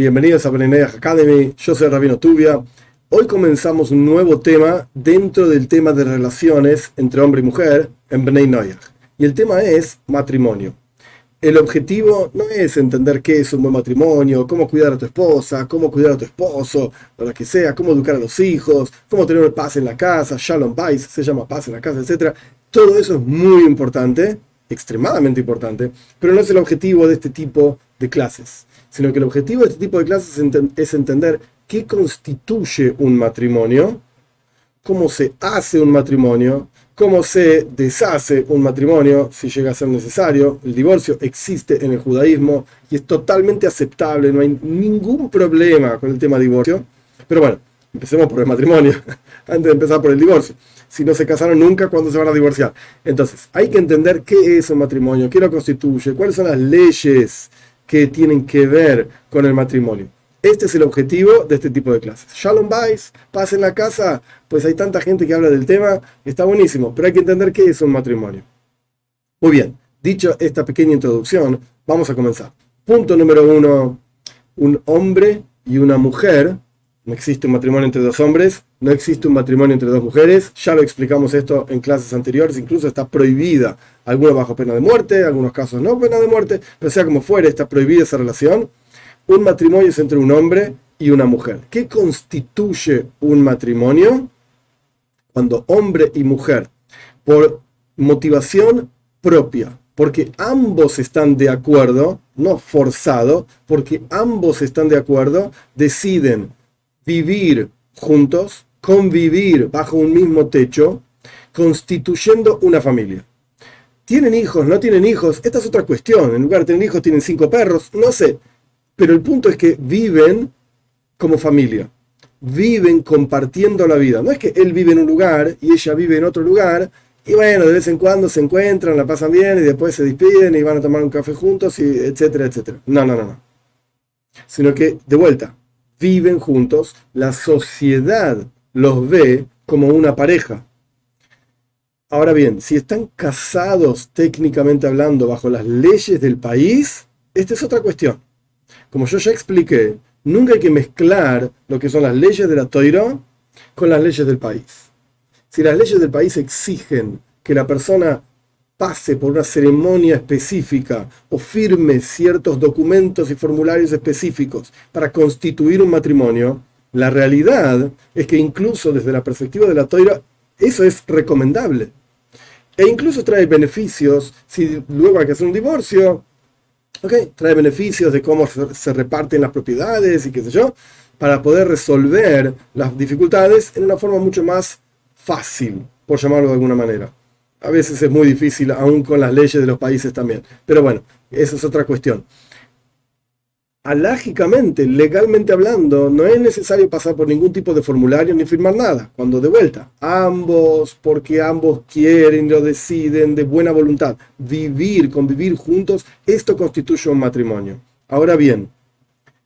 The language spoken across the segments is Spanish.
Bienvenidos a Beneneach Academy, yo soy Rabino Tubia. Hoy comenzamos un nuevo tema dentro del tema de relaciones entre hombre y mujer en Bnei Noyach. Y el tema es matrimonio. El objetivo no es entender qué es un buen matrimonio, cómo cuidar a tu esposa, cómo cuidar a tu esposo, lo que sea, cómo educar a los hijos, cómo tener paz en la casa, Shalom Bais, se llama paz en la casa, etc. Todo eso es muy importante, extremadamente importante, pero no es el objetivo de este tipo clases sino que el objetivo de este tipo de clases es entender qué constituye un matrimonio, cómo se hace un matrimonio, cómo se deshace un matrimonio si llega a ser necesario. El divorcio existe en el judaísmo y es totalmente aceptable, no hay ningún problema con el tema divorcio. Pero bueno, empecemos por el matrimonio, antes de empezar por el divorcio. Si no se casaron nunca, ¿cuándo se van a divorciar? Entonces, hay que entender qué es un matrimonio, qué lo constituye, cuáles son las leyes que tienen que ver con el matrimonio. Este es el objetivo de este tipo de clases. Shalom Bais, paz en la casa, pues hay tanta gente que habla del tema, está buenísimo, pero hay que entender qué es un matrimonio. Muy bien, dicho esta pequeña introducción, vamos a comenzar. Punto número uno, un hombre y una mujer no existe un matrimonio entre dos hombres, no existe un matrimonio entre dos mujeres. Ya lo explicamos esto en clases anteriores, incluso está prohibida, algunos bajo pena de muerte, algunos casos no pena de muerte, pero sea como fuere, está prohibida esa relación. Un matrimonio es entre un hombre y una mujer. ¿Qué constituye un matrimonio? Cuando hombre y mujer, por motivación propia, porque ambos están de acuerdo, no forzado, porque ambos están de acuerdo, deciden vivir juntos, convivir bajo un mismo techo, constituyendo una familia. ¿Tienen hijos? ¿No tienen hijos? Esta es otra cuestión. En lugar de tener hijos, tienen cinco perros. No sé. Pero el punto es que viven como familia. Viven compartiendo la vida. No es que él vive en un lugar y ella vive en otro lugar. Y bueno, de vez en cuando se encuentran, la pasan bien y después se despiden y van a tomar un café juntos, y etcétera, etcétera. No, no, no, no. Sino que, de vuelta, viven juntos, la sociedad los ve como una pareja. Ahora bien, si están casados técnicamente hablando bajo las leyes del país, esta es otra cuestión. Como yo ya expliqué, nunca hay que mezclar lo que son las leyes de la Toira con las leyes del país. Si las leyes del país exigen que la persona pase por una ceremonia específica o firme ciertos documentos y formularios específicos para constituir un matrimonio, la realidad es que incluso desde la perspectiva de la toira, eso es recomendable. E incluso trae beneficios si luego hay que hacer un divorcio. Okay, trae beneficios de cómo se reparten las propiedades y qué sé yo, para poder resolver las dificultades en una forma mucho más fácil, por llamarlo de alguna manera a veces es muy difícil, aún con las leyes de los países también. Pero bueno, esa es otra cuestión. Alágicamente, legalmente hablando, no es necesario pasar por ningún tipo de formulario ni firmar nada. Cuando de vuelta, ambos, porque ambos quieren, lo deciden de buena voluntad, vivir, convivir juntos, esto constituye un matrimonio. Ahora bien,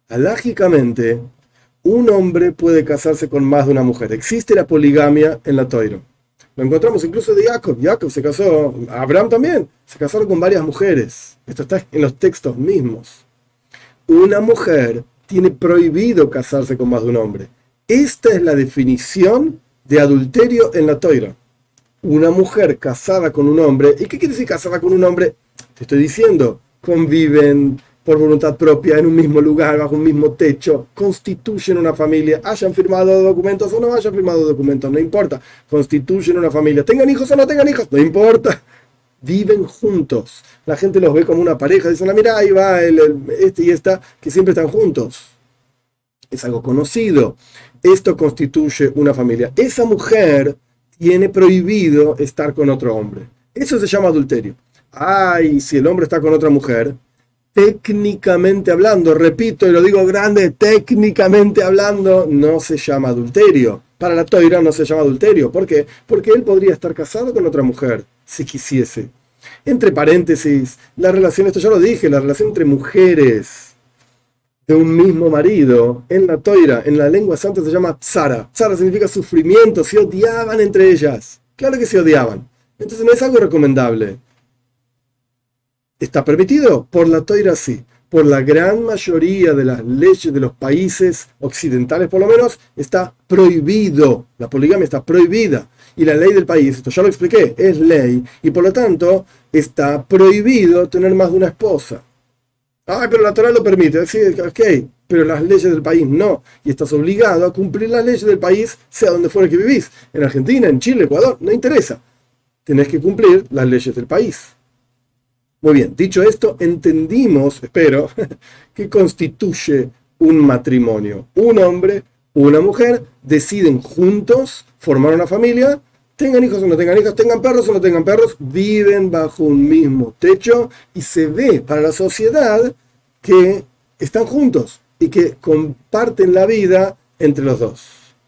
alágicamente, un hombre puede casarse con más de una mujer. Existe la poligamia en la Toiro lo encontramos incluso de Jacob. Jacob se casó, Abraham también, se casaron con varias mujeres. Esto está en los textos mismos. Una mujer tiene prohibido casarse con más de un hombre. Esta es la definición de adulterio en la toira. Una mujer casada con un hombre. ¿Y qué quiere decir casada con un hombre? Te estoy diciendo, conviven, por voluntad propia en un mismo lugar, bajo un mismo techo, constituyen una familia, hayan firmado documentos o no hayan firmado documentos, no importa, constituyen una familia, tengan hijos o no tengan hijos, no importa, viven juntos. La gente los ve como una pareja, dicen, ah, mira, ahí va el, este y esta, que siempre están juntos. Es algo conocido. Esto constituye una familia. Esa mujer tiene prohibido estar con otro hombre. Eso se llama adulterio. Ay, si el hombre está con otra mujer, técnicamente hablando, repito y lo digo grande, técnicamente hablando, no se llama adulterio. Para la toira no se llama adulterio. ¿Por qué? Porque él podría estar casado con otra mujer, si quisiese. Entre paréntesis, la relación, esto ya lo dije, la relación entre mujeres de un mismo marido en la toira, en la lengua santa se llama tzara. Tzara significa sufrimiento, se odiaban entre ellas. Claro que se odiaban. Entonces no es algo recomendable. ¿Está permitido? Por la toira sí. por la gran mayoría de las leyes de los países occidentales, por lo menos, está prohibido. La poligamia está prohibida. Y la ley del país, esto ya lo expliqué, es ley. Y por lo tanto, está prohibido tener más de una esposa. Ah, pero la Torah lo permite. Sí, ok, pero las leyes del país no. Y estás obligado a cumplir las leyes del país, sea donde fuera que vivís. En Argentina, en Chile, Ecuador, no interesa. Tenés que cumplir las leyes del país. Muy bien, dicho esto, entendimos, espero, que constituye un matrimonio. Un hombre, una mujer deciden juntos formar una familia, tengan hijos o no tengan hijos, tengan perros o no tengan perros, viven bajo un mismo techo y se ve para la sociedad que están juntos y que comparten la vida entre los dos.